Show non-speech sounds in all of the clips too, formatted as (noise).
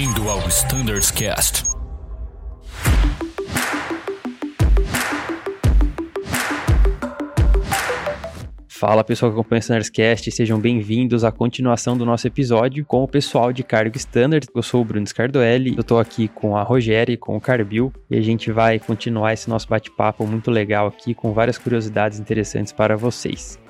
Bem-vindo ao Standards Cast. Fala pessoal que acompanha o Standardscast, sejam bem-vindos à continuação do nosso episódio com o pessoal de Cargo Standard. Eu sou o Bruno Scardoelli, eu tô aqui com a Rogéria e com o Carbil e a gente vai continuar esse nosso bate-papo muito legal aqui com várias curiosidades interessantes para vocês.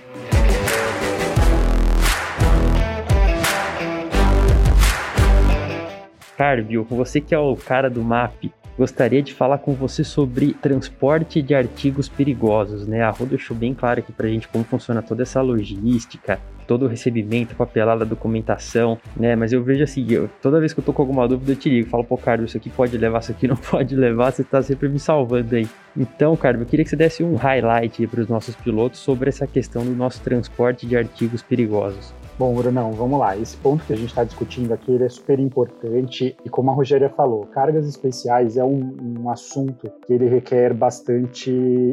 Carbil, você que é o cara do MAP, gostaria de falar com você sobre transporte de artigos perigosos, né? A Rô deixou bem claro aqui pra gente como funciona toda essa logística, todo o recebimento, papelada, documentação, né? Mas eu vejo assim, eu, toda vez que eu tô com alguma dúvida, eu te ligo, falo, pô, Carlos, isso aqui pode levar, isso aqui não (laughs) pode levar, você tá sempre me salvando aí. Então, Carlos, eu queria que você desse um highlight para os nossos pilotos sobre essa questão do nosso transporte de artigos perigosos. Bom, Brunão, vamos lá. Esse ponto que a gente está discutindo aqui é super importante e, como a Rogéria falou, cargas especiais é um, um assunto que ele requer bastante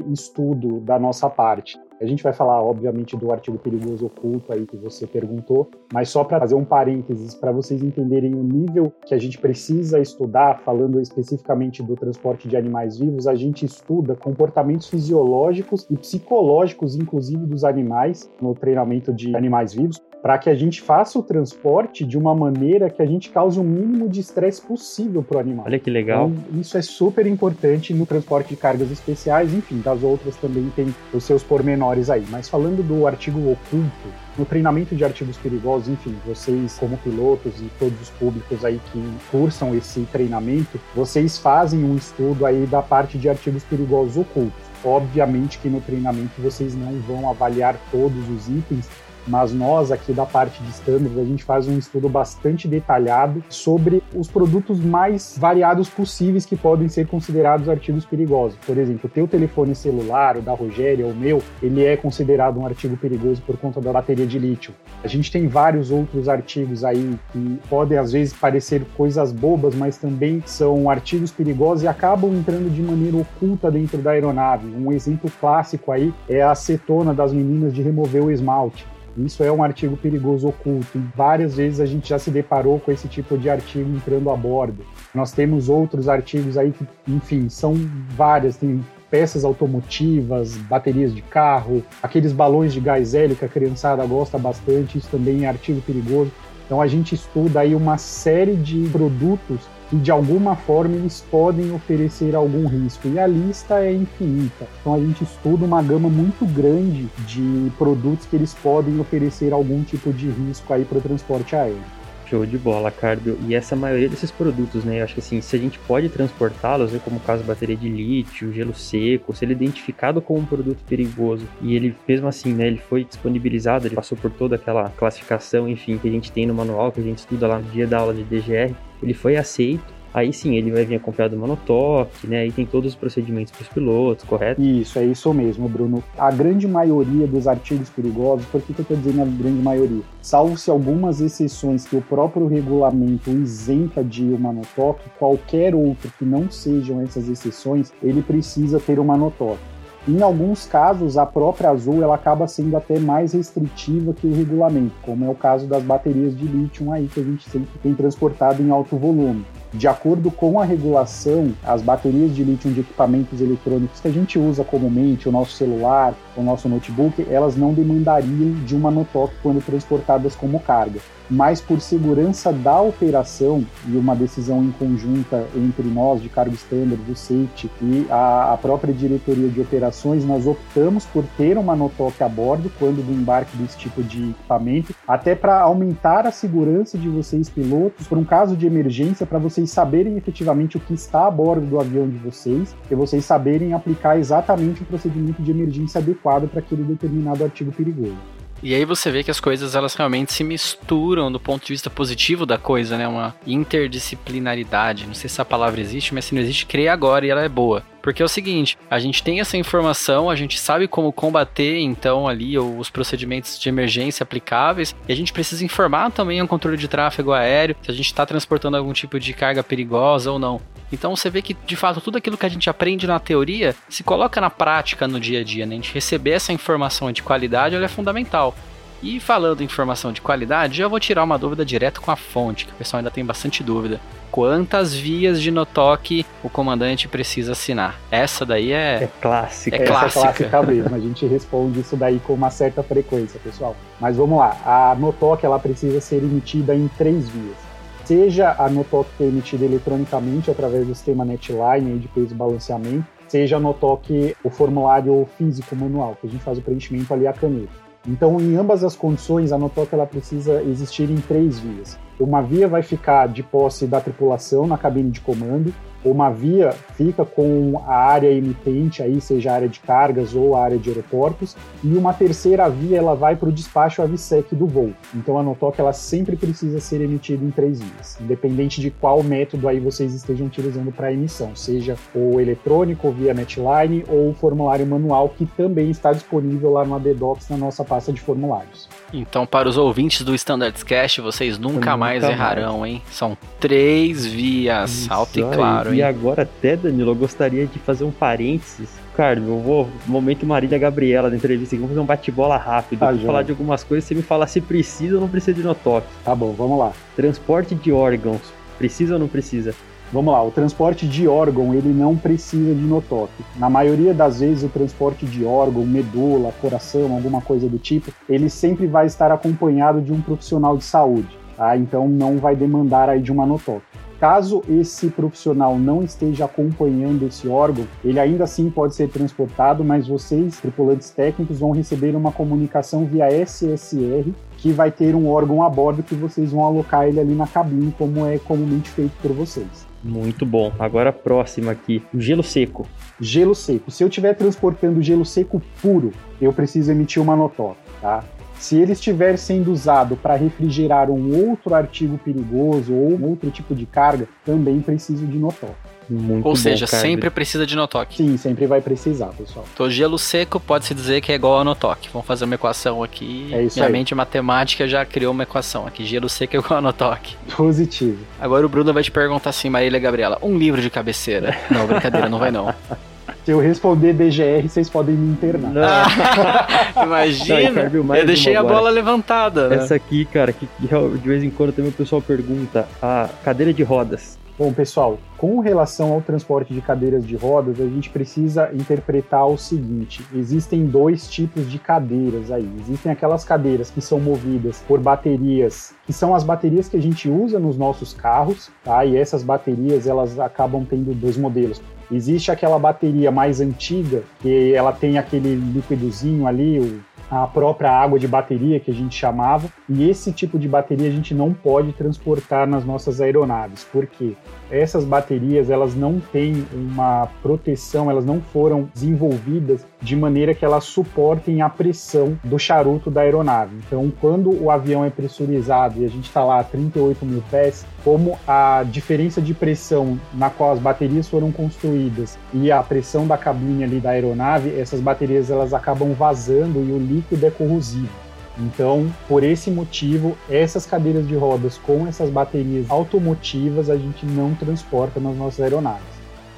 estudo da nossa parte. A gente vai falar, obviamente, do artigo perigoso oculto aí que você perguntou, mas só para fazer um parênteses para vocês entenderem o nível que a gente precisa estudar, falando especificamente do transporte de animais vivos, a gente estuda comportamentos fisiológicos e psicológicos, inclusive dos animais, no treinamento de animais vivos, para que a gente faça o transporte de uma maneira que a gente cause o mínimo de estresse possível para o animal. Olha que legal. Então, isso é super importante no transporte de cargas especiais, enfim, das outras também tem os seus pormenores aí. Mas falando do artigo oculto, no treinamento de artigos perigosos, enfim, vocês como pilotos e todos os públicos aí que cursam esse treinamento, vocês fazem um estudo aí da parte de artigos perigosos ocultos. Obviamente que no treinamento vocês não vão avaliar todos os itens, mas nós aqui da parte de standard a gente faz um estudo bastante detalhado sobre os produtos mais variados possíveis que podem ser considerados artigos perigosos. Por exemplo, o teu telefone celular, o da Rogéria, o meu, ele é considerado um artigo perigoso por conta da bateria de lítio. A gente tem vários outros artigos aí que podem às vezes parecer coisas bobas, mas também são artigos perigosos e acabam entrando de maneira oculta dentro da aeronave. Um exemplo clássico aí é a acetona das meninas de remover o esmalte. Isso é um artigo perigoso oculto várias vezes a gente já se deparou com esse tipo de artigo entrando a bordo. Nós temos outros artigos aí que, enfim, são várias, tem peças automotivas, baterias de carro, aqueles balões de gás hélio que a criançada gosta bastante, isso também é artigo perigoso. Então a gente estuda aí uma série de produtos que de alguma forma eles podem oferecer algum risco. E a lista é infinita. Então a gente estuda uma gama muito grande de produtos que eles podem oferecer algum tipo de risco aí para o transporte aéreo. Show de bola, Cardio. E essa maioria desses produtos, né? Eu acho que assim, se a gente pode transportá-los, né, como o caso bateria de lítio, gelo seco, se ele é identificado como um produto perigoso e ele, mesmo assim, né, ele foi disponibilizado, ele passou por toda aquela classificação, enfim, que a gente tem no manual, que a gente estuda lá no dia da aula de DGR, ele foi aceito Aí sim, ele vai vir acompanhado do monotoque, né? Aí tem todos os procedimentos para os pilotos, correto? Isso, é isso mesmo, Bruno. A grande maioria dos artigos perigosos, por que, que eu estou dizendo a grande maioria? Salvo-se algumas exceções que o próprio regulamento isenta de o monotoque, qualquer outro que não sejam essas exceções, ele precisa ter o monotoque. Em alguns casos, a própria Azul ela acaba sendo até mais restritiva que o regulamento, como é o caso das baterias de lítio aí que a gente sempre tem transportado em alto volume. De acordo com a regulação, as baterias de lítio de equipamentos eletrônicos que a gente usa comumente, o nosso celular, o nosso notebook, elas não demandariam de uma notoc quando transportadas como carga. Mas por segurança da operação e uma decisão em conjunta entre nós de cargo standard, do safety e a, a, própria diretoria de operações, nós optamos por ter uma notoc a bordo quando do embarque desse tipo de equipamento, até para aumentar a segurança de vocês pilotos, por um caso de emergência, para vocês saberem efetivamente o que está a bordo do avião de vocês e vocês saberem aplicar exatamente o procedimento de emergência adequado para aquele determinado artigo perigoso. E aí você vê que as coisas elas realmente se misturam do ponto de vista positivo da coisa, né? Uma interdisciplinaridade. Não sei se essa palavra existe, mas se não existe, crê agora e ela é boa. Porque é o seguinte, a gente tem essa informação, a gente sabe como combater então ali os procedimentos de emergência aplicáveis, e a gente precisa informar também o controle de tráfego aéreo, se a gente está transportando algum tipo de carga perigosa ou não. Então você vê que, de fato, tudo aquilo que a gente aprende na teoria se coloca na prática no dia a dia, né? A gente receber essa informação de qualidade ela é fundamental. E falando em informação de qualidade, já vou tirar uma dúvida direto com a fonte, que o pessoal ainda tem bastante dúvida. Quantas vias de notoque o comandante precisa assinar? Essa daí é. É clássica. É Essa clássica. é clássica mesmo. A gente responde isso daí com uma certa frequência, pessoal. Mas vamos lá. A notoque ela precisa ser emitida em três vias. Seja a notoque que emitida eletronicamente através do sistema Netline aí de peso e balanceamento, seja a notoque o formulário físico manual, que a gente faz o preenchimento ali à caneta. Então, em ambas as condições, a notoque ela precisa existir em três vias. Uma via vai ficar de posse da tripulação na cabine de comando, uma via fica com a área emitente, aí seja a área de cargas ou a área de aeroportos, e uma terceira via ela vai para o despacho AVSEC do voo. Então a NOTOC ela sempre precisa ser emitida em três vias, independente de qual método aí vocês estejam utilizando para emissão, seja o eletrônico via Netline ou o formulário manual que também está disponível lá no ADDocs na nossa pasta de formulários. Então, para os ouvintes do Standards Cast, vocês nunca, Nunca mais mais. errarão, hein? São três vias, Isso alto e claro, E agora até, Danilo, eu gostaria de fazer um parênteses. Cara, eu vou, momento Marília Gabriela da entrevista aqui, vamos fazer um bate-bola rápido. Ah, vou falar de algumas coisas, você me fala se precisa ou não precisa de notoque. Tá bom, vamos lá. Transporte de órgãos, precisa ou não precisa? Vamos lá, o transporte de órgão ele não precisa de notoque. Na maioria das vezes o transporte de órgão, medula, coração, alguma coisa do tipo, ele sempre vai estar acompanhado de um profissional de saúde, tá? Então não vai demandar aí de uma notoque. Caso esse profissional não esteja acompanhando esse órgão, ele ainda assim pode ser transportado, mas vocês, tripulantes técnicos, vão receber uma comunicação via SSR que vai ter um órgão a bordo que vocês vão alocar ele ali na cabine, como é comumente feito por vocês. Muito bom. Agora a próxima aqui, o gelo seco. Gelo seco. Se eu estiver transportando gelo seco puro, eu preciso emitir uma notoque, tá? Se ele estiver sendo usado para refrigerar um outro artigo perigoso ou um outro tipo de carga, também preciso de notoque. Muito Ou seja, cara. sempre precisa de notoque. Sim, sempre vai precisar, pessoal. Então, gelo seco pode-se dizer que é igual a notoque. Vamos fazer uma equação aqui. É isso Minha aí. mente matemática já criou uma equação aqui. Gelo seco é igual a notoque. Positivo. Agora o Bruno vai te perguntar assim, Marília Gabriela, um livro de cabeceira. Não, brincadeira, não vai não. (laughs) Se eu responder DGR, vocês podem me internar. Não, Não, (laughs) Imagina, mais eu deixei a agora. bola levantada. né? essa aqui, cara, que que de vez em quando também o pessoal pergunta, a cadeira de rodas. Bom, pessoal, com relação ao transporte de cadeiras de rodas, a gente precisa interpretar o seguinte: existem dois tipos de cadeiras aí. Existem aquelas cadeiras que são movidas por baterias, que são as baterias que a gente usa nos nossos carros, tá? E essas baterias elas acabam tendo dois modelos. Existe aquela bateria mais antiga, que ela tem aquele líquidozinho ali, o a própria água de bateria que a gente chamava, e esse tipo de bateria a gente não pode transportar nas nossas aeronaves. Por quê? Essas baterias, elas não têm uma proteção, elas não foram desenvolvidas de maneira que elas suportem a pressão do charuto da aeronave. Então, quando o avião é pressurizado e a gente está lá a 38 mil pés, como a diferença de pressão na qual as baterias foram construídas e a pressão da cabine ali da aeronave, essas baterias elas acabam vazando e o líquido é corrosivo. Então, por esse motivo, essas cadeiras de rodas com essas baterias automotivas a gente não transporta nas nossas aeronaves.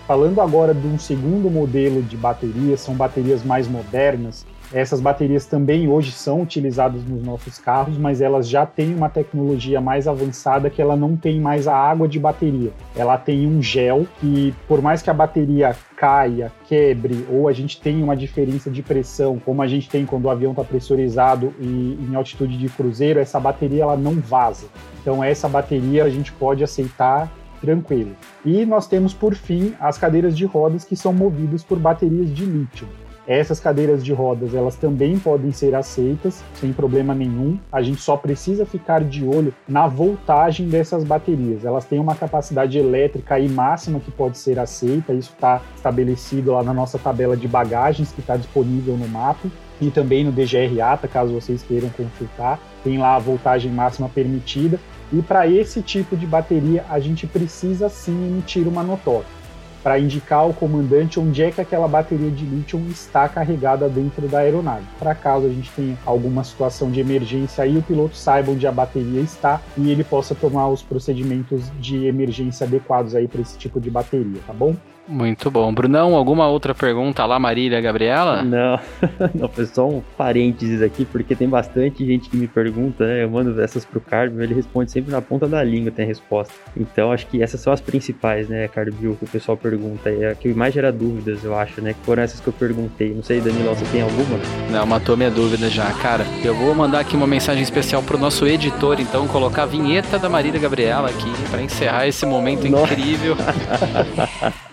Falando agora de um segundo modelo de baterias, são baterias mais modernas. Essas baterias também hoje são utilizadas nos nossos carros, mas elas já têm uma tecnologia mais avançada que ela não tem mais a água de bateria. Ela tem um gel que, por mais que a bateria caia, quebre, ou a gente tenha uma diferença de pressão, como a gente tem quando o avião está pressurizado e em altitude de cruzeiro, essa bateria ela não vaza. Então essa bateria a gente pode aceitar tranquilo. E nós temos por fim as cadeiras de rodas que são movidas por baterias de lítio. Essas cadeiras de rodas, elas também podem ser aceitas sem problema nenhum. A gente só precisa ficar de olho na voltagem dessas baterias. Elas têm uma capacidade elétrica aí máxima que pode ser aceita. Isso está estabelecido lá na nossa tabela de bagagens que está disponível no mapa e também no DGR ATA, caso vocês queiram consultar. Tem lá a voltagem máxima permitida. E para esse tipo de bateria, a gente precisa sim emitir uma notória para indicar ao comandante onde é que aquela bateria de lítio está carregada dentro da aeronave. Para caso a gente tenha alguma situação de emergência aí, o piloto saiba onde a bateria está e ele possa tomar os procedimentos de emergência adequados aí para esse tipo de bateria, tá bom? Muito bom. Brunão, alguma outra pergunta lá, Marília, Gabriela? Não, (laughs) não, foi só um parênteses aqui, porque tem bastante gente que me pergunta, né? Eu mando essas pro Carbio, ele responde sempre na ponta da língua, tem a resposta. Então, acho que essas são as principais, né, Carbio, que o pessoal pergunta. É a que mais gera dúvidas, eu acho, né? Que foram essas que eu perguntei. Não sei, Danilo, você tem alguma? Não, matou minha dúvida já. Cara, eu vou mandar aqui uma mensagem especial pro nosso editor, então, colocar a vinheta da Marília Gabriela aqui, para encerrar esse momento Nossa. incrível. (laughs)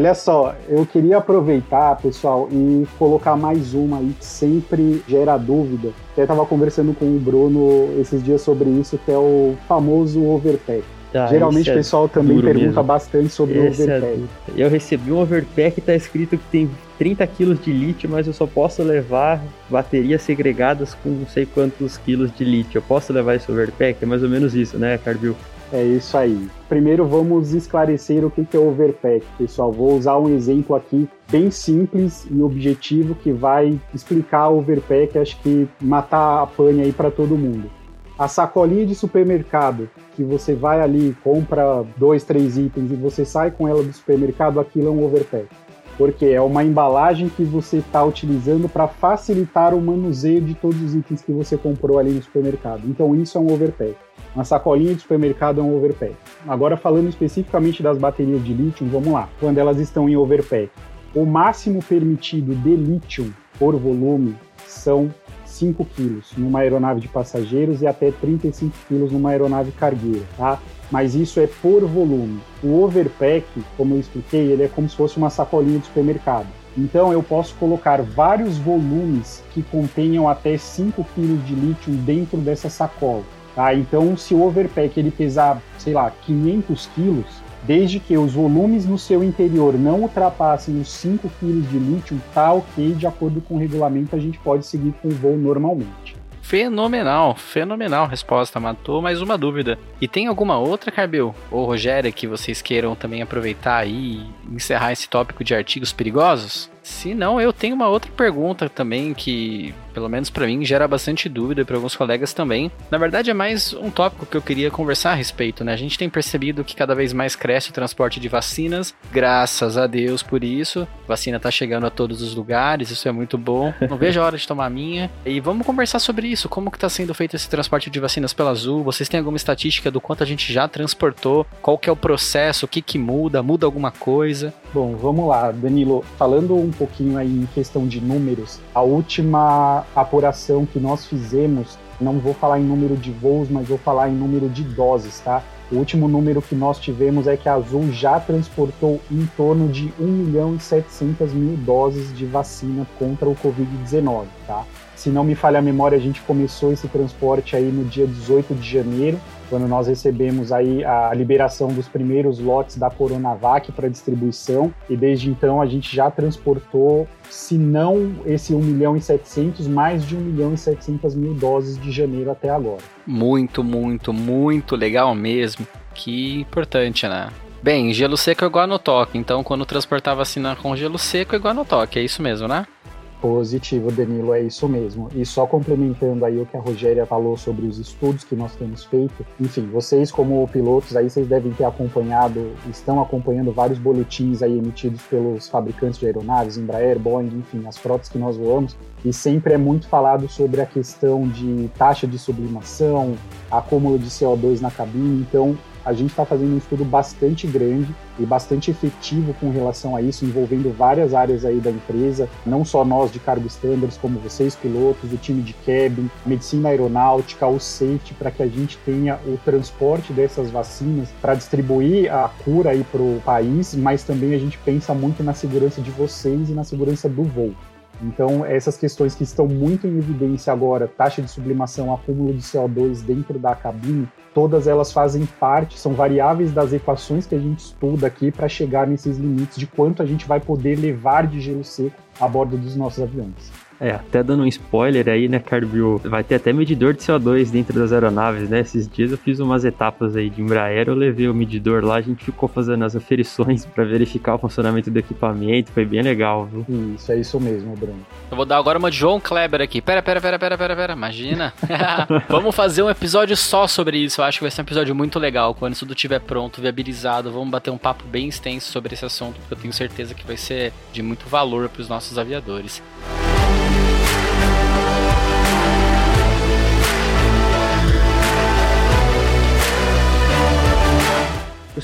Olha só, eu queria aproveitar, pessoal, e colocar mais uma aí que sempre gera dúvida. Até estava conversando com o Bruno esses dias sobre isso, que é o famoso overpack. Ah, Geralmente o é pessoal também pergunta mesmo. bastante sobre o é overpack. É eu recebi um overpack tá escrito que tem 30 quilos de lítio, mas eu só posso levar baterias segregadas com não sei quantos quilos de lítio. Eu posso levar esse overpack? É mais ou menos isso, né, Carbil? É isso aí. Primeiro vamos esclarecer o que é overpack, pessoal. Vou usar um exemplo aqui bem simples e objetivo que vai explicar o overpack, acho que matar a pane aí para todo mundo. A sacolinha de supermercado que você vai ali, compra dois, três itens e você sai com ela do supermercado, aquilo é um overpack. Porque é uma embalagem que você está utilizando para facilitar o manuseio de todos os itens que você comprou ali no supermercado. Então isso é um overpack. Uma sacolinha de supermercado é um overpack. Agora falando especificamente das baterias de lítio, vamos lá. Quando elas estão em overpack, o máximo permitido de lítio por volume são 5 kg numa aeronave de passageiros e até 35 kg numa aeronave cargueira, tá? Mas isso é por volume. O overpack, como eu expliquei, ele é como se fosse uma sacolinha de supermercado. Então eu posso colocar vários volumes que contenham até 5 kg de lítio dentro dessa sacola. Tá? Então, se o overpack ele pesar, sei lá, 500 quilos, desde que os volumes no seu interior não ultrapassem os 5 kg de lítio, tá ok, de acordo com o regulamento, a gente pode seguir com o voo normalmente. Fenomenal, fenomenal resposta, matou mais uma dúvida. E tem alguma outra, Carbel ou Rogéria, que vocês queiram também aproveitar e encerrar esse tópico de artigos perigosos? Se não, eu tenho uma outra pergunta também que, pelo menos para mim, gera bastante dúvida para alguns colegas também. Na verdade, é mais um tópico que eu queria conversar a respeito, né? A gente tem percebido que cada vez mais cresce o transporte de vacinas, graças a Deus por isso. A vacina tá chegando a todos os lugares, isso é muito bom. Não vejo a hora de tomar a minha. E vamos conversar sobre isso, como que tá sendo feito esse transporte de vacinas pela Azul? Vocês têm alguma estatística do quanto a gente já transportou? Qual que é o processo? O que que muda? Muda alguma coisa? Bom, vamos lá, Danilo. Falando um pouquinho aí em questão de números, a última apuração que nós fizemos, não vou falar em número de voos, mas vou falar em número de doses, tá? O último número que nós tivemos é que a Azul já transportou em torno de 1 milhão e 700 mil doses de vacina contra o Covid-19, tá? Se não me falha a memória, a gente começou esse transporte aí no dia 18 de janeiro, quando nós recebemos aí a liberação dos primeiros lotes da Coronavac para distribuição, e desde então a gente já transportou, se não esse 1 milhão e 700, mais de 1 milhão e 700 mil doses de janeiro até agora. Muito, muito, muito legal mesmo. Que importante, né? Bem, gelo seco é igual no toque, então quando transportar vacina com gelo seco é igual no toque, é isso mesmo, né? Positivo, Danilo, é isso mesmo. E só complementando aí o que a Rogéria falou sobre os estudos que nós temos feito, enfim, vocês como pilotos aí, vocês devem ter acompanhado, estão acompanhando vários boletins aí emitidos pelos fabricantes de aeronaves, Embraer, Boeing, enfim, as frotas que nós voamos, e sempre é muito falado sobre a questão de taxa de sublimação, acúmulo de CO2 na cabine, então a gente está fazendo um estudo bastante grande e bastante efetivo com relação a isso, envolvendo várias áreas aí da empresa, não só nós de cargo standards, como vocês pilotos, o time de cabin, medicina aeronáutica, o safety, para que a gente tenha o transporte dessas vacinas para distribuir a cura aí para o país, mas também a gente pensa muito na segurança de vocês e na segurança do voo. Então, essas questões que estão muito em evidência agora, taxa de sublimação, acúmulo de CO2 dentro da cabine, todas elas fazem parte, são variáveis das equações que a gente estuda aqui para chegar nesses limites de quanto a gente vai poder levar de gelo seco a bordo dos nossos aviões. É, até dando um spoiler aí, né, Carbio? Vai ter até medidor de CO2 dentro das aeronaves, né? Esses dias eu fiz umas etapas aí de Embraer, eu levei o medidor lá, a gente ficou fazendo as aferições para verificar o funcionamento do equipamento, foi bem legal, viu? Isso, é isso mesmo, Bruno. Eu vou dar agora uma de João Kleber aqui. Pera, pera, pera, pera, pera, pera, imagina. (laughs) vamos fazer um episódio só sobre isso, eu acho que vai ser um episódio muito legal. Quando isso tudo estiver pronto, viabilizado, vamos bater um papo bem extenso sobre esse assunto, porque eu tenho certeza que vai ser de muito valor para os nossos aviadores.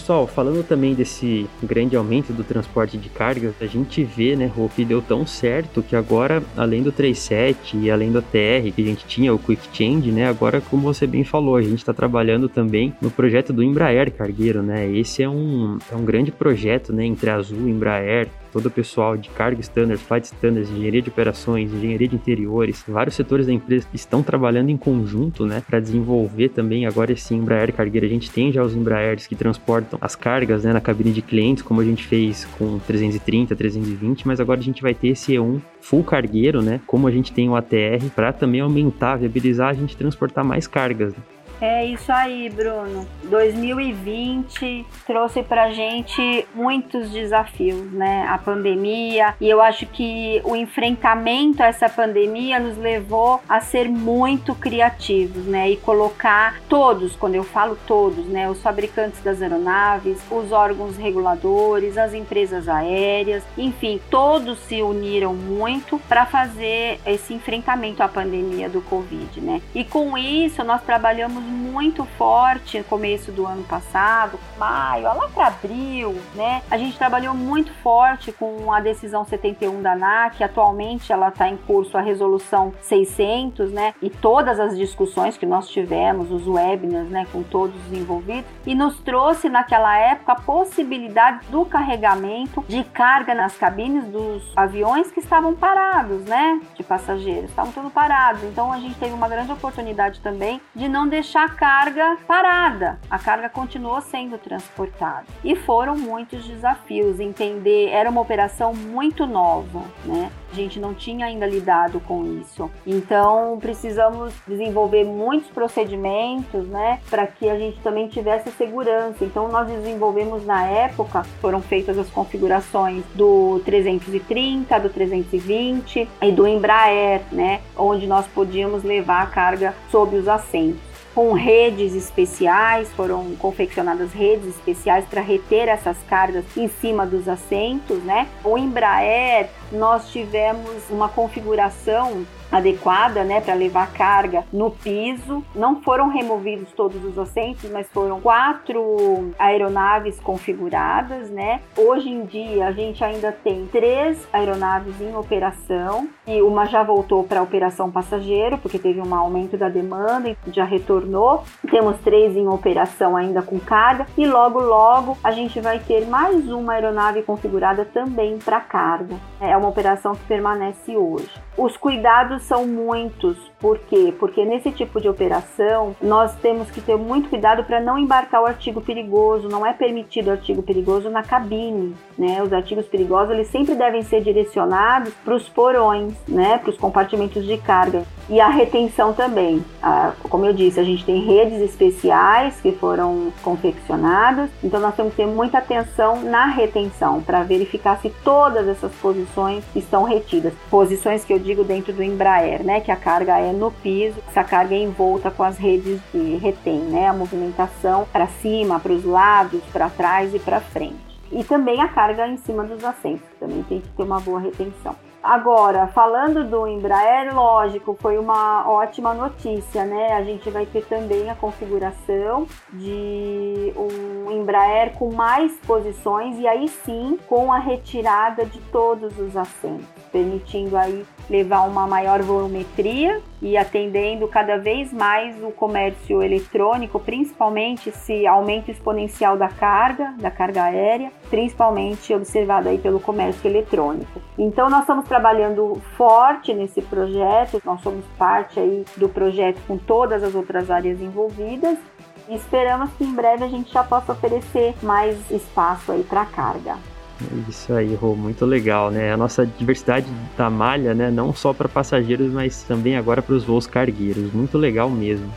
Pessoal, falando também desse grande aumento do transporte de cargas, a gente vê, né, Rô, que deu tão certo que agora, além do 37 e além do ATR, que a gente tinha o Quick Change, né, agora, como você bem falou, a gente está trabalhando também no projeto do Embraer Cargueiro, né, esse é um, é um grande projeto, né, entre Azul Embraer, todo o pessoal de carga standards, flight standards, engenharia de operações, engenharia de interiores, vários setores da empresa estão trabalhando em conjunto, né, para desenvolver também agora esse Embraer cargueiro. A gente tem já os Embraers que transportam as cargas, né, na cabine de clientes, como a gente fez com 330, 320, mas agora a gente vai ter esse E1 full cargueiro, né, como a gente tem o ATR, para também aumentar, viabilizar a gente transportar mais cargas. Né? É isso aí, Bruno. 2020 trouxe pra gente muitos desafios, né? A pandemia, e eu acho que o enfrentamento a essa pandemia nos levou a ser muito criativos, né? E colocar todos, quando eu falo todos, né? Os fabricantes das aeronaves, os órgãos reguladores, as empresas aéreas, enfim, todos se uniram muito para fazer esse enfrentamento à pandemia do Covid, né? E com isso nós trabalhamos muito forte no começo do ano passado, maio, lá para abril, né? A gente trabalhou muito forte com a decisão 71 da ANAC, atualmente ela está em curso a resolução 600, né? E todas as discussões que nós tivemos, os webinars, né, com todos os envolvidos, e nos trouxe naquela época a possibilidade do carregamento de carga nas cabines dos aviões que estavam parados, né? De passageiros, estavam todos parados. Então a gente teve uma grande oportunidade também de não deixar deixar a carga parada. A carga continuou sendo transportada. E foram muitos desafios. Entender, era uma operação muito nova, né? A gente não tinha ainda lidado com isso. Então, precisamos desenvolver muitos procedimentos, né, para que a gente também tivesse segurança. Então, nós desenvolvemos na época, foram feitas as configurações do 330, do 320 e do Embraer, né, onde nós podíamos levar a carga sob os assentos com redes especiais, foram confeccionadas redes especiais para reter essas cargas em cima dos assentos, né? O Embraer, nós tivemos uma configuração adequada, né, para levar carga no piso. Não foram removidos todos os assentos, mas foram quatro aeronaves configuradas, né. Hoje em dia a gente ainda tem três aeronaves em operação e uma já voltou para operação passageiro porque teve um aumento da demanda e já retornou. Temos três em operação ainda com carga e logo logo a gente vai ter mais uma aeronave configurada também para carga. É uma operação que permanece hoje. Os cuidados são muitos. Por quê? Porque nesse tipo de operação nós temos que ter muito cuidado para não embarcar o artigo perigoso. Não é permitido artigo perigoso na cabine, né? Os artigos perigosos eles sempre devem ser direcionados para os porões, né? Para os compartimentos de carga e a retenção também. Ah, como eu disse, a gente tem redes especiais que foram confeccionadas, então nós temos que ter muita atenção na retenção para verificar se todas essas posições estão retidas. Posições que eu digo dentro do Embraer, né, que a carga é no piso, essa carga é envolta com as redes que retém, né, a movimentação para cima, para os lados, para trás e para frente. E também a carga em cima dos assentos, também tem que ter uma boa retenção. Agora, falando do Embraer, lógico, foi uma ótima notícia, né? A gente vai ter também a configuração de um Embraer com mais posições e aí sim com a retirada de todos os assentos, permitindo aí levar uma maior volumetria e atendendo cada vez mais o comércio eletrônico, principalmente esse aumento exponencial da carga, da carga aérea, principalmente observado aí pelo comércio eletrônico. Então nós estamos trabalhando forte nesse projeto, nós somos parte aí do projeto com todas as outras áreas envolvidas e esperamos que em breve a gente já possa oferecer mais espaço aí para carga. Isso aí, Rô, muito legal, né? A nossa diversidade da malha, né? Não só para passageiros, mas também agora para os voos cargueiros. Muito legal mesmo.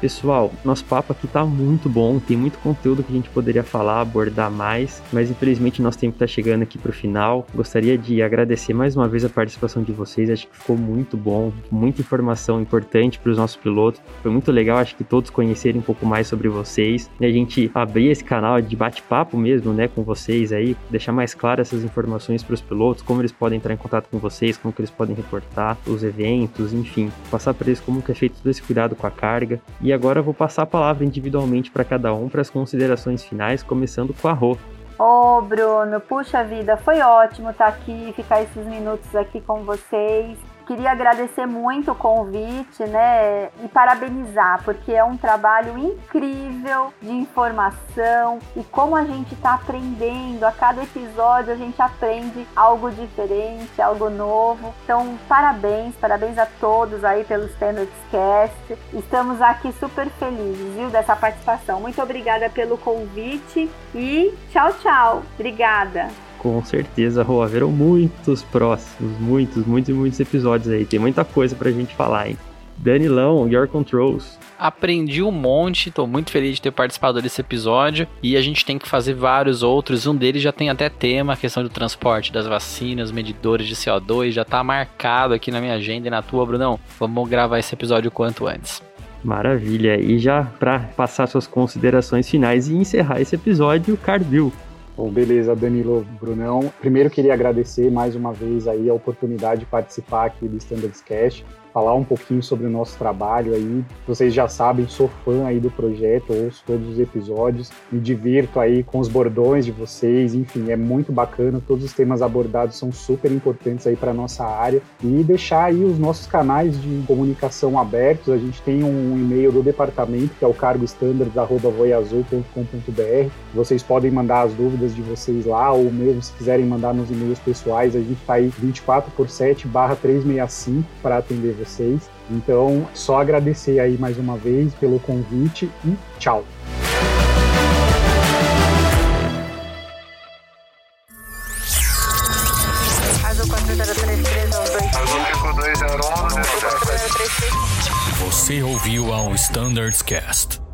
Pessoal, nosso papo aqui tá muito bom, tem muito conteúdo que a gente poderia falar, abordar mais, mas infelizmente nosso tempo tá chegando aqui pro final. Gostaria de agradecer mais uma vez a participação de vocês, acho que ficou muito bom, muita informação importante para os nossos pilotos. Foi muito legal, acho que todos conhecerem um pouco mais sobre vocês, e a gente abrir esse canal de bate-papo mesmo, né, com vocês aí, deixar mais claras essas informações para os pilotos, como eles podem entrar em contato com vocês, como que eles podem reportar os eventos, enfim, passar para eles como que é feito todo esse cuidado com a carga. E e agora eu vou passar a palavra individualmente para cada um para as considerações finais, começando com a Rô. Ô, oh, Bruno, puxa vida, foi ótimo estar aqui, ficar esses minutos aqui com vocês queria agradecer muito o convite, né, e parabenizar, porque é um trabalho incrível de informação e como a gente está aprendendo, a cada episódio a gente aprende algo diferente, algo novo. Então, parabéns, parabéns a todos aí pelo Standards Cast. Estamos aqui super felizes, viu, dessa participação. Muito obrigada pelo convite e tchau, tchau. Obrigada. Com certeza, Rô, haverão muitos próximos, muitos, muitos, muitos episódios aí. Tem muita coisa pra gente falar, hein? Danilão, Your Controls. Aprendi um monte, tô muito feliz de ter participado desse episódio e a gente tem que fazer vários outros. Um deles já tem até tema, a questão do transporte das vacinas, medidores de CO2, já tá marcado aqui na minha agenda e na tua, Brunão. Vamos gravar esse episódio quanto antes. Maravilha. E já para passar suas considerações finais e encerrar esse episódio, Carville. Bom, beleza, Danilo, Brunão. Primeiro queria agradecer mais uma vez aí a oportunidade de participar aqui do Standards Cash falar um pouquinho sobre o nosso trabalho aí. Vocês já sabem, sou fã aí do projeto, ouço todos os episódios, me divirto aí com os bordões de vocês, enfim, é muito bacana, todos os temas abordados são super importantes aí para nossa área e deixar aí os nossos canais de comunicação abertos. A gente tem um e-mail do departamento que é o cargostandards@voiazul.com.br. Vocês podem mandar as dúvidas de vocês lá ou mesmo se quiserem mandar nos e-mails pessoais, a gente está aí 24 por 7/365 para atender vocês. Então, só agradecer aí mais uma vez pelo convite e tchau. Você ouviu ao Standards Cast.